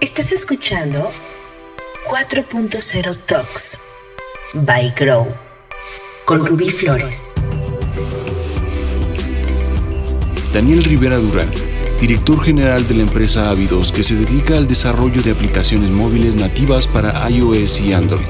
Estás escuchando 4.0 Talks by Grow con Rubí Flores. Daniel Rivera Durán, director general de la empresa Avidos que se dedica al desarrollo de aplicaciones móviles nativas para iOS y Android.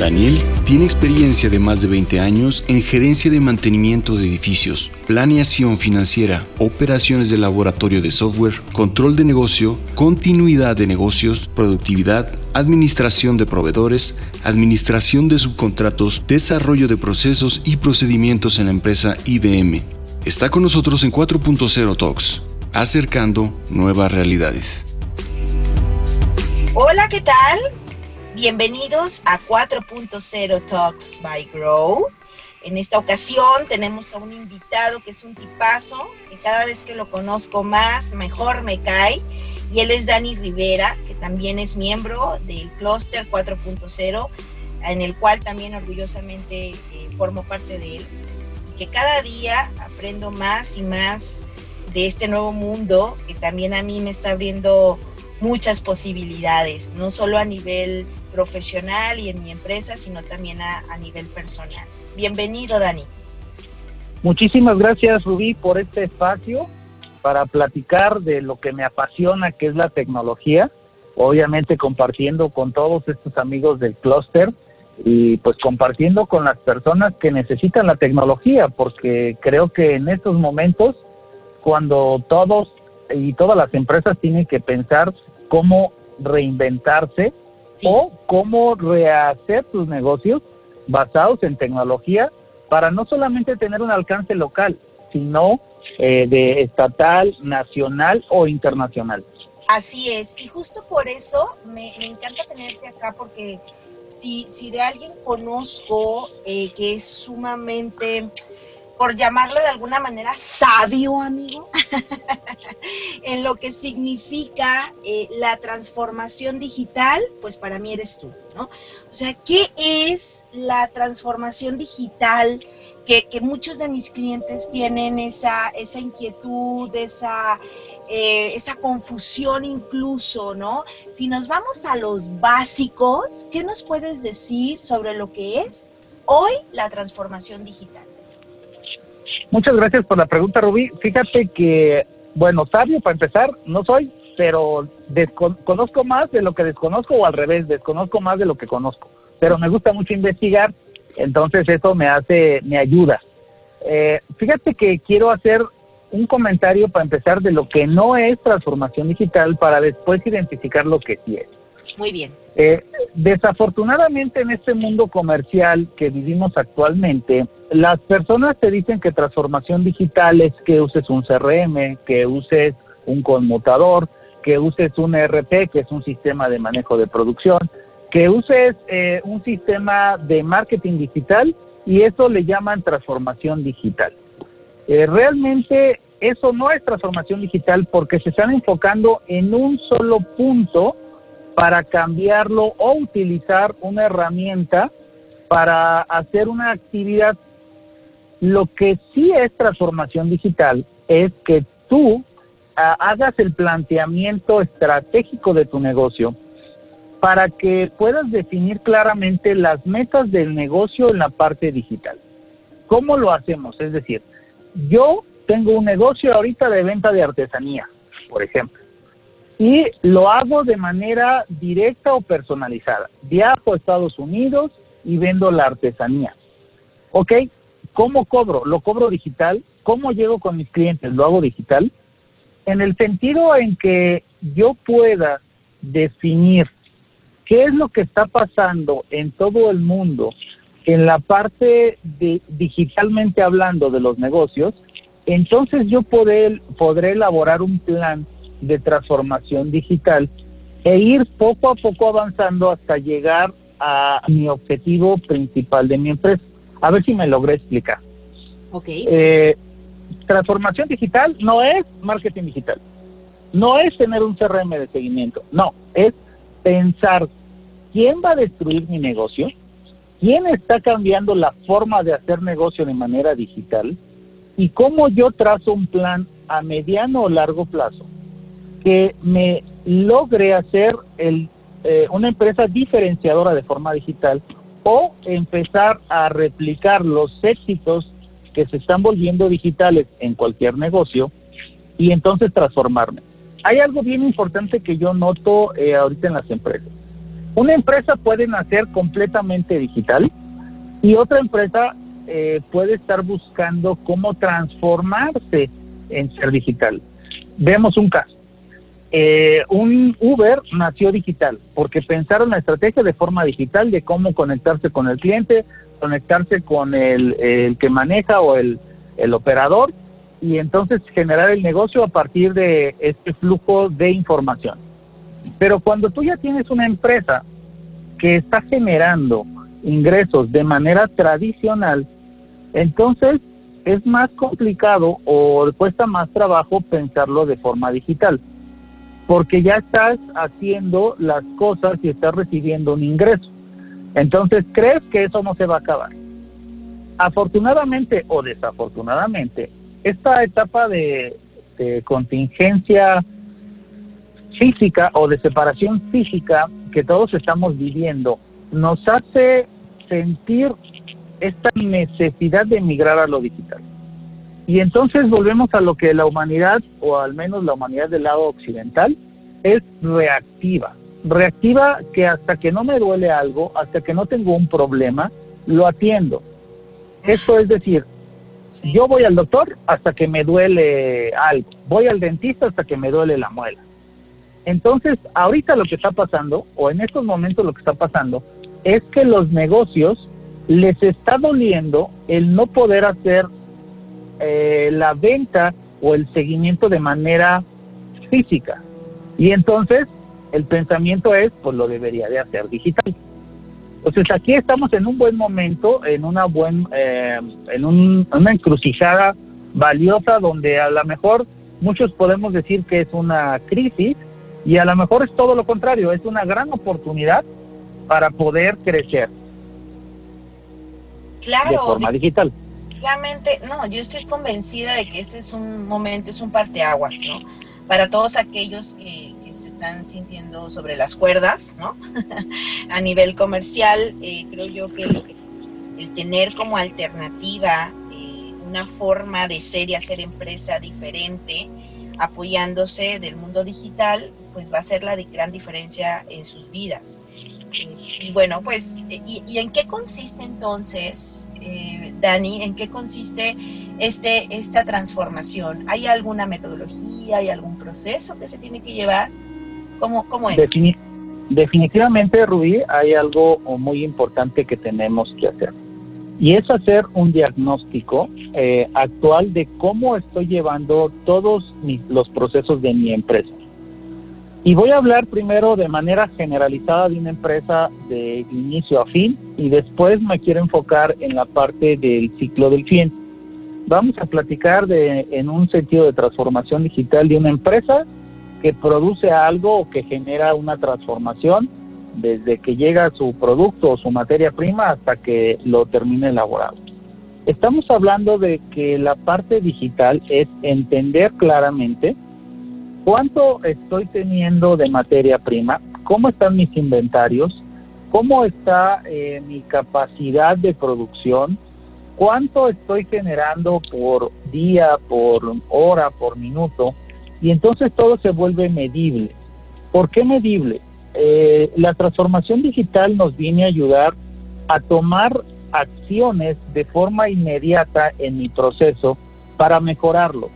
Daniel tiene experiencia de más de 20 años en gerencia de mantenimiento de edificios, planeación financiera, operaciones de laboratorio de software, control de negocio, continuidad de negocios, productividad, administración de proveedores, administración de subcontratos, desarrollo de procesos y procedimientos en la empresa IBM. Está con nosotros en 4.0 Talks, acercando nuevas realidades. Hola, ¿qué tal? Bienvenidos a 4.0 Talks by Grow. En esta ocasión tenemos a un invitado que es un tipazo, que cada vez que lo conozco más, mejor me cae. Y él es Dani Rivera, que también es miembro del Cluster 4.0, en el cual también orgullosamente eh, formo parte de él. Y que cada día aprendo más y más de este nuevo mundo que también a mí me está abriendo muchas posibilidades, no solo a nivel profesional y en mi empresa, sino también a, nivel personal. Bienvenido, Dani. Muchísimas gracias, Rubí, por este espacio para platicar de lo que me apasiona, que es la tecnología, obviamente compartiendo con todos estos amigos del clúster y pues compartiendo con las personas que necesitan la tecnología, porque creo que en estos momentos, cuando todos y todas las empresas tienen que pensar cómo reinventarse, o cómo rehacer tus negocios basados en tecnología para no solamente tener un alcance local, sino eh, de estatal, nacional o internacional. Así es, y justo por eso me, encanta tenerte acá porque si, si de alguien conozco eh, que es sumamente por llamarlo de alguna manera, sabio, amigo, en lo que significa eh, la transformación digital, pues para mí eres tú, ¿no? O sea, ¿qué es la transformación digital? Que, muchos de mis clientes tienen esa, esa inquietud, esa, eh, esa confusión incluso, ¿no? Si nos vamos a los básicos, ¿qué nos puedes decir sobre lo que es hoy la transformación digital? Muchas gracias por la pregunta, Rubí. Fíjate que, bueno, sabio para empezar, no soy, pero conozco más de lo que desconozco o al revés, desconozco más de lo que conozco. Pero me gusta mucho investigar, entonces eso me hace, me ayuda. Eh, fíjate que quiero hacer un comentario para empezar de lo que no es transformación digital para después identificar lo que sí es. Muy bien. Eh, desafortunadamente en este mundo comercial que vivimos actualmente, las personas te dicen que transformación digital es que uses un CRM, que uses un conmutador, que uses un ERP, que es un sistema de manejo de producción, que uses eh, un sistema de marketing digital y eso le llaman transformación digital. Eh, realmente eso no es transformación digital porque se están enfocando en un solo punto para cambiarlo o utilizar una herramienta para hacer una actividad. Lo que sí es transformación digital es que tú ah, hagas el planteamiento estratégico de tu negocio para que puedas definir claramente las metas del negocio en la parte digital. ¿Cómo lo hacemos? Es decir, yo tengo un negocio ahorita de venta de artesanía, por ejemplo y lo hago de manera directa o personalizada. Viajo a Estados Unidos y vendo la artesanía. ¿Ok? ¿Cómo cobro? ¿Lo cobro digital? ¿Cómo llego con mis clientes? ¿Lo hago digital? En el sentido en que yo pueda definir qué es lo que está pasando en todo el mundo en la parte de digitalmente hablando de los negocios, entonces yo podré, podré elaborar un plan de transformación digital e ir poco a poco avanzando hasta llegar a mi objetivo principal de mi empresa. A ver si me logré explicar. Ok. Eh, transformación digital no es marketing digital, no es tener un CRM de seguimiento, no, es pensar quién va a destruir mi negocio, quién está cambiando la forma de hacer negocio de manera digital y cómo yo trazo un plan a mediano o largo plazo que me logre hacer el, eh, una empresa diferenciadora de forma digital o empezar a replicar los éxitos que se están volviendo digitales en cualquier negocio y entonces transformarme. Hay algo bien importante que yo noto eh, ahorita en las empresas. Una empresa puede nacer completamente digital y otra empresa eh, puede estar buscando cómo transformarse en ser digital. Vemos un caso. Eh, un Uber nació digital porque pensaron la estrategia de forma digital de cómo conectarse con el cliente, conectarse con el, que maneja o el, el operador y entonces generar el negocio a partir de este flujo de información. Pero cuando tú ya tienes una empresa que está generando ingresos de manera tradicional, entonces es más complicado o cuesta más trabajo pensarlo de forma digital, porque ya estás haciendo las cosas y estás recibiendo un ingreso. Entonces crees que eso no se va a acabar. Afortunadamente o desafortunadamente, esta etapa de, contingencia física o de separación física que todos estamos viviendo nos hace sentir esta necesidad de emigrar a lo digital. Y entonces volvemos a lo que la humanidad, o al menos la humanidad del lado occidental, es reactiva. Reactiva que hasta que no me duele algo, hasta que no tengo un problema, lo atiendo. Esto es decir, yo voy al doctor hasta que me duele algo, voy al dentista hasta que me duele la muela. Entonces, ahorita lo que está pasando, o en estos momentos lo que está pasando, es que los negocios les está doliendo el no poder hacer eh, la venta o el seguimiento de manera física. Y entonces el pensamiento es, pues lo debería de hacer digital. Entonces aquí estamos en un buen momento, en una buen, eh, en una encrucijada valiosa donde a lo mejor muchos podemos decir que es una crisis y a lo mejor es todo lo contrario, es una gran oportunidad para poder crecer. Claro. De forma digital. Obviamente, no, yo estoy convencida de que este es un momento, es un parteaguas, ¿no? Para todos aquellos que, se están sintiendo sobre las cuerdas, ¿no? a nivel comercial, eh, creo yo que el, tener como alternativa eh, una forma de ser y hacer empresa diferente, apoyándose del mundo digital, pues va a ser la gran diferencia en sus vidas. Y, bueno, pues, y, en qué consiste entonces, eh, Dani? ¿En qué consiste este, esta transformación? ¿Hay alguna metodología, hay algún proceso que se tiene que llevar? ¿Cómo, cómo es? definitivamente, Rubí, hay algo muy importante que tenemos que hacer. Y es hacer un diagnóstico eh, actual de cómo estoy llevando todos los procesos de mi empresa. Y voy a hablar primero de manera generalizada de una empresa de inicio a fin y después me quiero enfocar en la parte del ciclo del cliente. Vamos a platicar de, en un sentido de transformación digital de una empresa que produce algo o que genera una transformación desde que llega su producto o su materia prima hasta que lo termine elaborado. Estamos hablando de que la parte digital es entender claramente cuánto estoy teniendo de materia prima, cómo están mis inventarios, cómo está eh, mi capacidad de producción, cuánto estoy generando por día, por hora, por minuto, y entonces todo se vuelve medible. ¿Por qué medible? Eh, la transformación digital nos viene a ayudar a tomar acciones de forma inmediata en mi proceso para mejorarlo.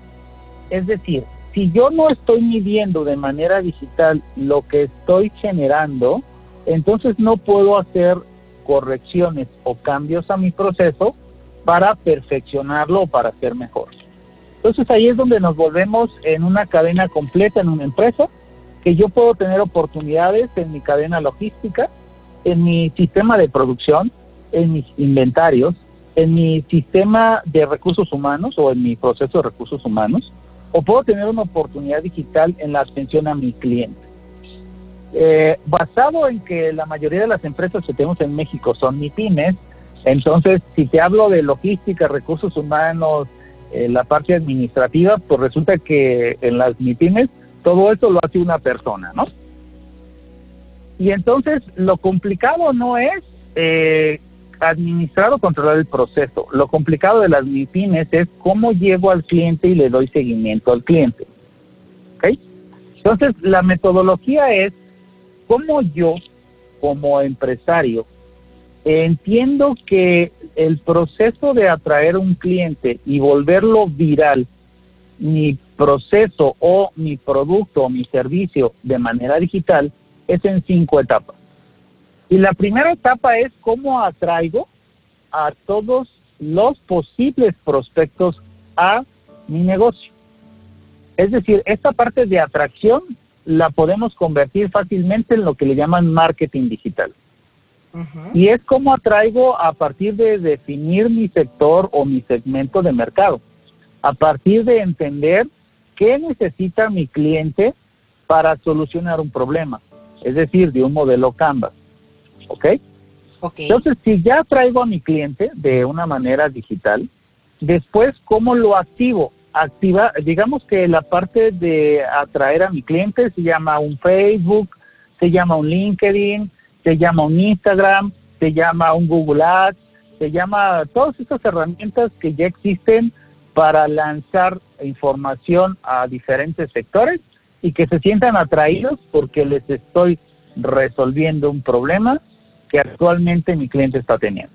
Es decir, si yo no estoy midiendo de manera digital lo que estoy generando, entonces no puedo hacer correcciones o cambios a mi proceso para perfeccionarlo o para hacer mejor. Entonces ahí es donde nos volvemos en una cadena completa en una empresa, que yo puedo tener oportunidades en mi cadena logística, en mi sistema de producción, en mis inventarios, en mi sistema de recursos humanos o en mi proceso de recursos humanos, o puedo tener una oportunidad digital en la atención a mi cliente. Eh, basado en que la mayoría de las empresas que tenemos en México son MIPIMES, entonces si te hablo de logística, recursos humanos, eh, la parte administrativa, pues resulta que en las MIPIMES Todo eso lo hace una persona, ¿no? Y entonces lo complicado no es eh, administrar o controlar el proceso. Lo complicado de las MIPIMES es cómo llego al cliente y le doy seguimiento al cliente. ¿Ok? Entonces, la metodología es cómo yo, como empresario, entiendo que el proceso de atraer un cliente y volverlo viral, mi proceso o mi producto o mi servicio de manera digital, es en cinco etapas. Y la primera etapa es cómo atraigo a todos los posibles prospectos a mi negocio. Es decir, esta parte de atracción la podemos convertir fácilmente en lo que le llaman marketing digital. Y es cómo atraigo a partir de definir mi sector o mi segmento de mercado, a partir de entender qué necesita mi cliente para solucionar un problema, es decir, de un modelo Canvas. ¿Ok? Entonces, si ya traigo a mi cliente de una manera digital, después, ¿cómo lo activo? Activa, digamos que la parte de atraer a mi cliente se llama un Facebook, se llama un LinkedIn, se llama un Instagram, se llama un Google Ads, se llama todas estas herramientas que ya existen para lanzar información a diferentes sectores y que se sientan atraídos porque les estoy resolviendo un problema que actualmente mi cliente está teniendo.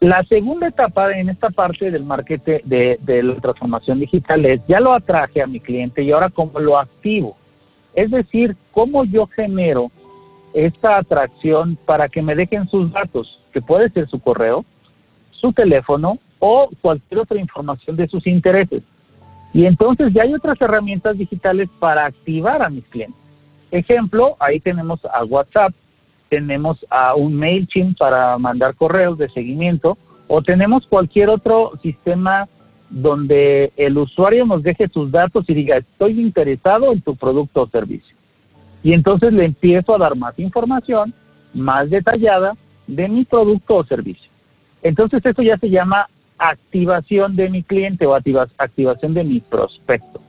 La segunda etapa en esta parte del marketing de, la transformación digital es, ya lo atraje a mi cliente y ahora cómo lo activo. Es decir, cómo yo genero esta atracción para que me dejen sus datos, que puede ser su correo, su teléfono o cualquier otra información de sus intereses. Y entonces ya hay otras herramientas digitales para activar a mis clientes. Ejemplo, ahí tenemos a WhatsApp, tenemos a un MailChimp para mandar correos de seguimiento o tenemos cualquier otro sistema donde el usuario nos deje sus datos y diga, estoy interesado en tu producto o servicio. Y entonces le empiezo a dar más información, más detallada de mi producto o servicio. Entonces eso ya se llama activación de mi cliente o activación de mi prospecto.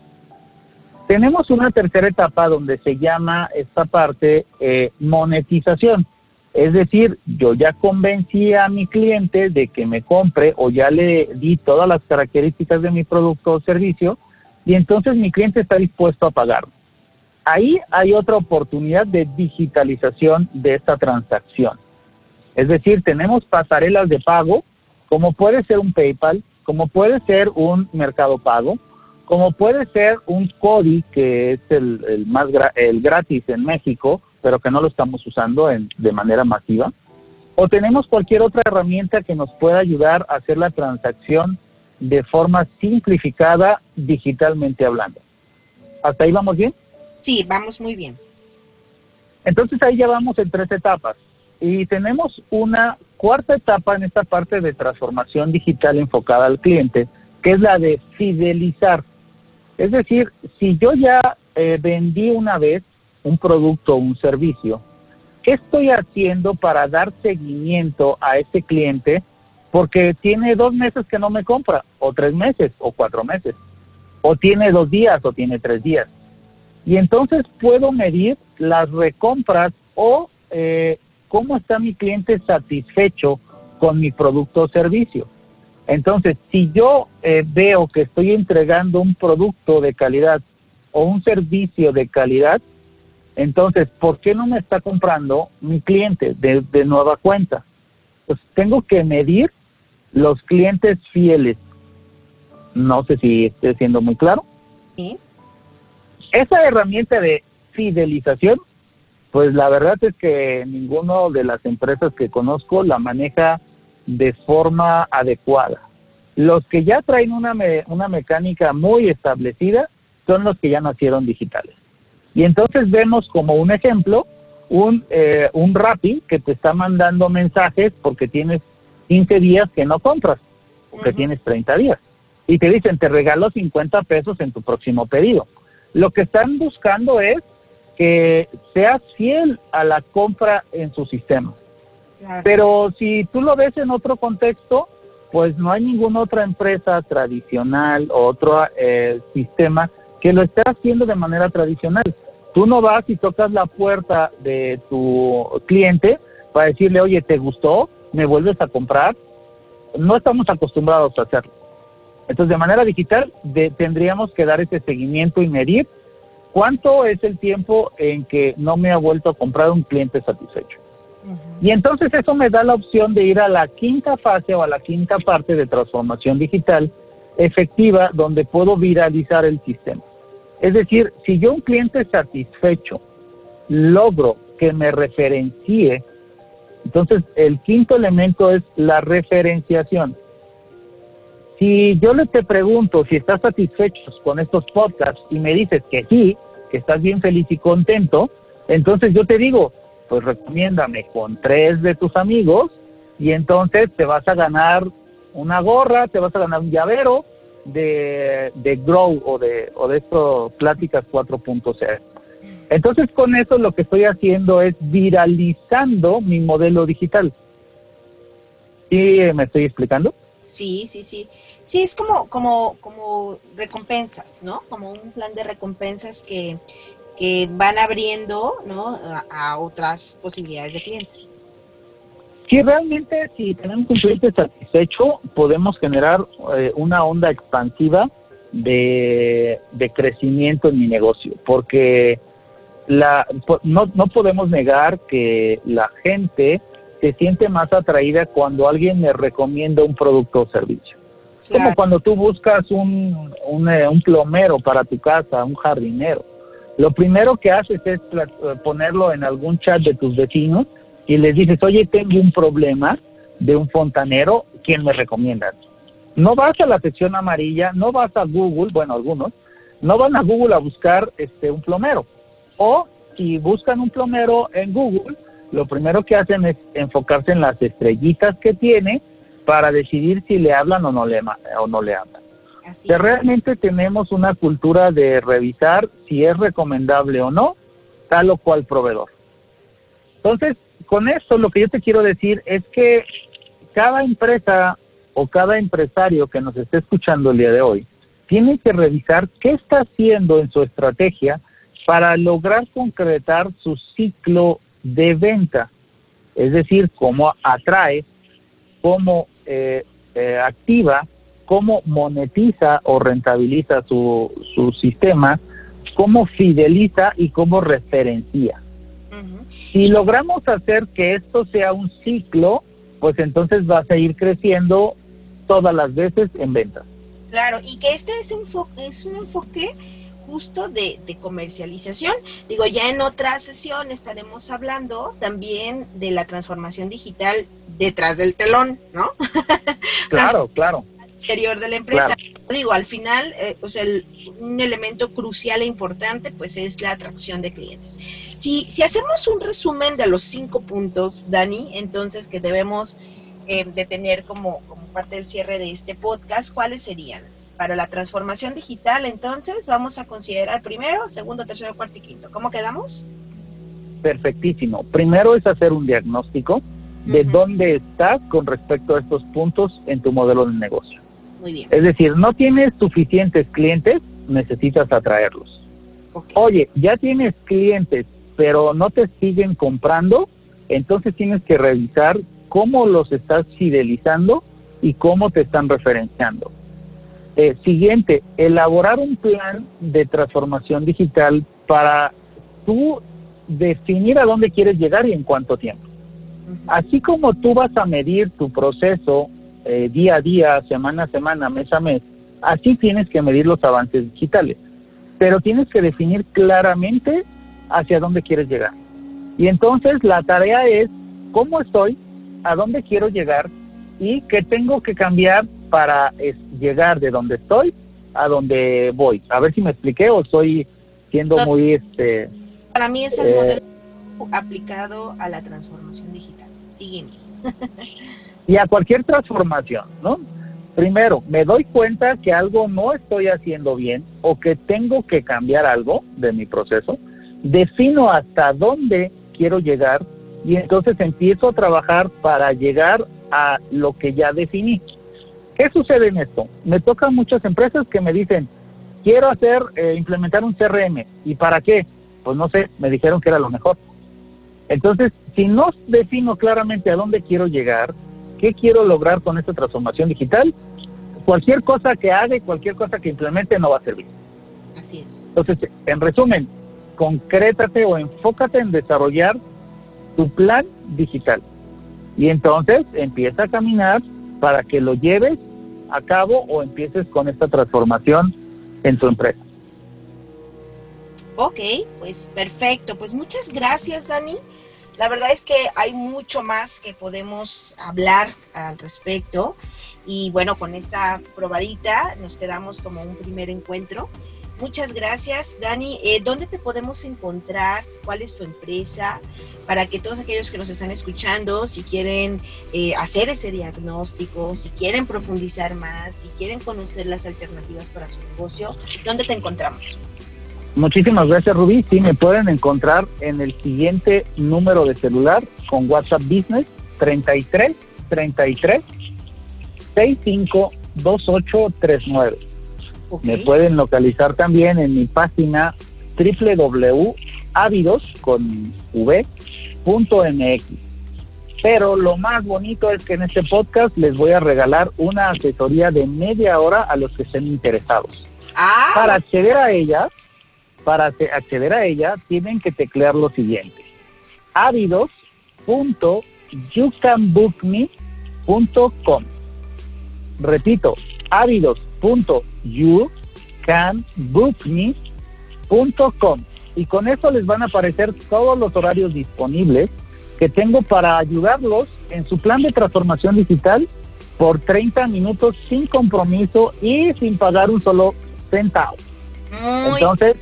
Tenemos una tercera etapa donde se llama esta parte eh, monetización. Es decir, yo ya convencí a mi cliente de que me compre o ya le di todas las características de mi producto o servicio y entonces mi cliente está dispuesto a pagarlo. Ahí hay otra oportunidad de digitalización de esta transacción. Es decir, tenemos pasarelas de pago, como puede ser un PayPal, como puede ser un Mercado Pago, como puede ser un CODI, que es el, más el gratis en México, pero que no lo estamos usando en, de manera masiva. O tenemos cualquier otra herramienta que nos pueda ayudar a hacer la transacción de forma simplificada digitalmente hablando. ¿Hasta ahí vamos bien? Sí, vamos muy bien. Entonces ahí ya vamos en tres etapas y tenemos una cuarta etapa en esta parte de transformación digital enfocada al cliente, que es la de fidelizar. Es decir, si yo ya eh, vendí una vez un producto o un servicio, ¿qué estoy haciendo para dar seguimiento a ese cliente? Porque tiene dos meses que no me compra, o tres meses, o cuatro meses, o tiene dos días, o tiene tres días. Y entonces puedo medir las recompras o eh, cómo está mi cliente satisfecho con mi producto o servicio. Entonces, si yo eh, veo que estoy entregando un producto de calidad o un servicio de calidad, entonces, ¿por qué no me está comprando mi cliente de, de nueva cuenta? Pues tengo que medir los clientes fieles. No sé si estoy siendo muy claro. Sí. Esa herramienta de fidelización, pues la verdad es que ninguno de las empresas que conozco la maneja de forma adecuada. Los que ya traen una, una mecánica muy establecida son los que ya nacieron digitales. Y entonces vemos como un ejemplo un, eh, un Rappi que te está mandando mensajes porque tienes 15 días que no compras, o que tienes 30 días. Y te dicen, te regalo 50 pesos en tu próximo pedido. Lo que están buscando es que seas fiel a la compra en su sistema. Pero si tú lo ves en otro contexto, pues no hay ninguna otra empresa tradicional o otro eh, sistema que lo esté haciendo de manera tradicional. Tú no vas y tocas la puerta de tu cliente para decirle, oye, ¿te gustó? ¿Me vuelves a comprar? No estamos acostumbrados a hacerlo. Entonces, de manera digital, tendríamos que dar ese seguimiento y medir cuánto es el tiempo en que no me ha vuelto a comprar un cliente satisfecho. Y entonces eso me da la opción de ir a la quinta fase o a la quinta parte de transformación digital efectiva donde puedo viralizar el sistema. Es decir, si yo un cliente satisfecho logro que me referencie, entonces el quinto elemento es la referenciación. Si yo le te pregunto si estás satisfecho con estos podcasts y me dices que sí, que estás bien feliz y contento, entonces yo te digo, pues recomiéndame con tres de tus amigos y entonces te vas a ganar una gorra, te vas a ganar un llavero de, de Grow o de, o de esto Pláticas 4.0. Entonces con eso lo que estoy haciendo es viralizando mi modelo digital. ¿Sí me estoy explicando? Sí, sí, sí. Sí, es como, como, como recompensas, ¿no? Como un plan de recompensas que, que van abriendo ¿no? a, otras posibilidades de clientes. Sí, realmente si tenemos un cliente satisfecho, podemos generar eh, una onda expansiva de, crecimiento en mi negocio, porque la, no, no podemos negar que la gente se siente más atraída cuando alguien le recomienda un producto o servicio. Como cuando tú buscas un, un, eh, un plomero para tu casa, un jardinero lo primero que haces es eh, ponerlo en algún chat de tus vecinos y les dices, oye, tengo un problema de un fontanero, ¿quién me recomienda? No vas a la sección amarilla, no vas a Google, bueno, algunos, no van a Google a buscar este un plomero. O si buscan un plomero en Google, lo primero que hacen es enfocarse en las estrellitas que tiene para decidir si le hablan o no le, o no le hablan que realmente tenemos una cultura de revisar si es recomendable o no tal o cual proveedor. Entonces, con esto lo que yo te quiero decir es que cada empresa o cada empresario que nos esté escuchando el día de hoy tiene que revisar qué está haciendo en su estrategia para lograr concretar su ciclo de venta. Es decir, cómo atrae, cómo eh, eh, activa cómo monetiza o rentabiliza su, su sistema, cómo fideliza y cómo referencia. Si logramos hacer que esto sea un ciclo, pues entonces vas a ir creciendo todas las veces en ventas. Claro, y que este es, es un enfoque justo de, de, comercialización. Digo, ya en otra sesión estaremos hablando también de la transformación digital detrás del telón, ¿no? claro, claro interior de la empresa. Digo, al final, eh, o sea, un elemento crucial e importante, pues es la atracción de clientes. Si, si hacemos un resumen de los cinco puntos, Dani, entonces que debemos eh, de tener como, como parte del cierre de este podcast, ¿cuáles serían? Para la transformación digital, entonces, vamos a considerar primero, segundo, tercero, cuarto y quinto. ¿Cómo quedamos? Perfectísimo. Primero es hacer un diagnóstico de dónde estás con respecto a estos puntos en tu modelo de negocio. Es decir, no tienes suficientes clientes, necesitas atraerlos. Oye, ya tienes clientes, pero no te siguen comprando, entonces tienes que revisar cómo los estás fidelizando y cómo te están referenciando. Eh, siguiente, elaborar un plan de transformación digital para tú definir a dónde quieres llegar y en cuánto tiempo. Así como tú vas a medir tu proceso eh, día a día, semana a semana, mes a mes, así tienes que medir los avances digitales. Pero tienes que definir claramente hacia dónde quieres llegar. Y entonces la tarea es cómo estoy, a dónde quiero llegar y qué tengo que cambiar para llegar de donde estoy a donde voy. A ver si me expliqué o estoy siendo muy... este Para mí es el modelo eh, aplicado a la transformación digital. Seguimos. y a cualquier transformación, ¿no? Primero, me doy cuenta que algo no estoy haciendo bien o que tengo que cambiar algo de mi proceso, defino hasta dónde quiero llegar y entonces empiezo a trabajar para llegar a lo que ya definí. ¿Qué sucede en esto? Me tocan muchas empresas que me dicen, quiero hacer, eh, implementar un CRM. ¿Y para qué? Pues no sé, me dijeron que era lo mejor. Entonces, si no defino claramente a dónde quiero llegar, qué quiero lograr con esta transformación digital, cualquier cosa que haga y cualquier cosa que implemente no va a servir. Así es. Entonces, en resumen, concrétate o enfócate en desarrollar tu plan digital. Y entonces empieza a caminar para que lo lleves a cabo o empieces con esta transformación en tu empresa. Ok, pues perfecto. Pues muchas gracias, Dani. La verdad es que hay mucho más que podemos hablar al respecto. Y bueno, con esta probadita nos quedamos como un primer encuentro. Muchas gracias, Dani. Eh, ¿Dónde te podemos encontrar? ¿Cuál es tu empresa? Para que todos aquellos que nos están escuchando, si quieren eh, hacer ese diagnóstico, si quieren profundizar más, si quieren conocer las alternativas para su negocio, ¿dónde te encontramos? Muchísimas gracias, Rubí. Sí, me pueden encontrar en el siguiente número de celular con WhatsApp Business 33 33 65 2839. Me pueden localizar también en mi página www.avidos con v.mx. Pero lo más bonito es que en este podcast les voy a regalar una asesoría de media hora a los que estén interesados. Ah, Para acceder a ella, para acceder a ella, tienen que teclear lo siguiente: avidos.youcanbookme.com. Repito, avidos.youcanbookme.com. Y con eso les van a aparecer todos los horarios disponibles que tengo para ayudarlos en su plan de transformación digital por 30 minutos sin compromiso y sin pagar un solo centavo. muy Entonces,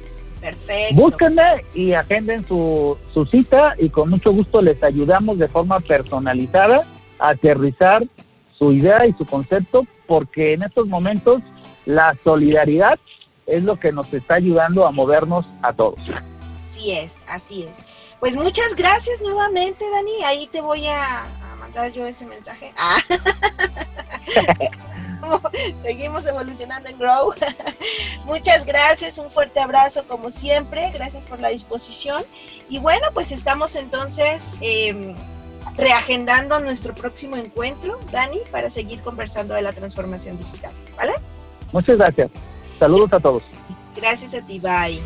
perfecto. búsquenme y agenden su, su cita y con mucho gusto les ayudamos de forma personalizada a aterrizar su idea y su concepto porque en estos momentos la solidaridad es lo que nos está ayudando a movernos a todos. Así es, así es. Pues muchas gracias nuevamente, Dani. Ahí te voy a, a mandar yo ese mensaje. Ah. Seguimos evolucionando en Grow. Muchas gracias, un fuerte abrazo como siempre. Gracias por la disposición. Y bueno, pues estamos entonces eh, reagendando nuestro próximo encuentro, Dani, para seguir conversando de la transformación digital. ¿Vale? Muchas gracias. Saludos a todos. Gracias a ti, bye.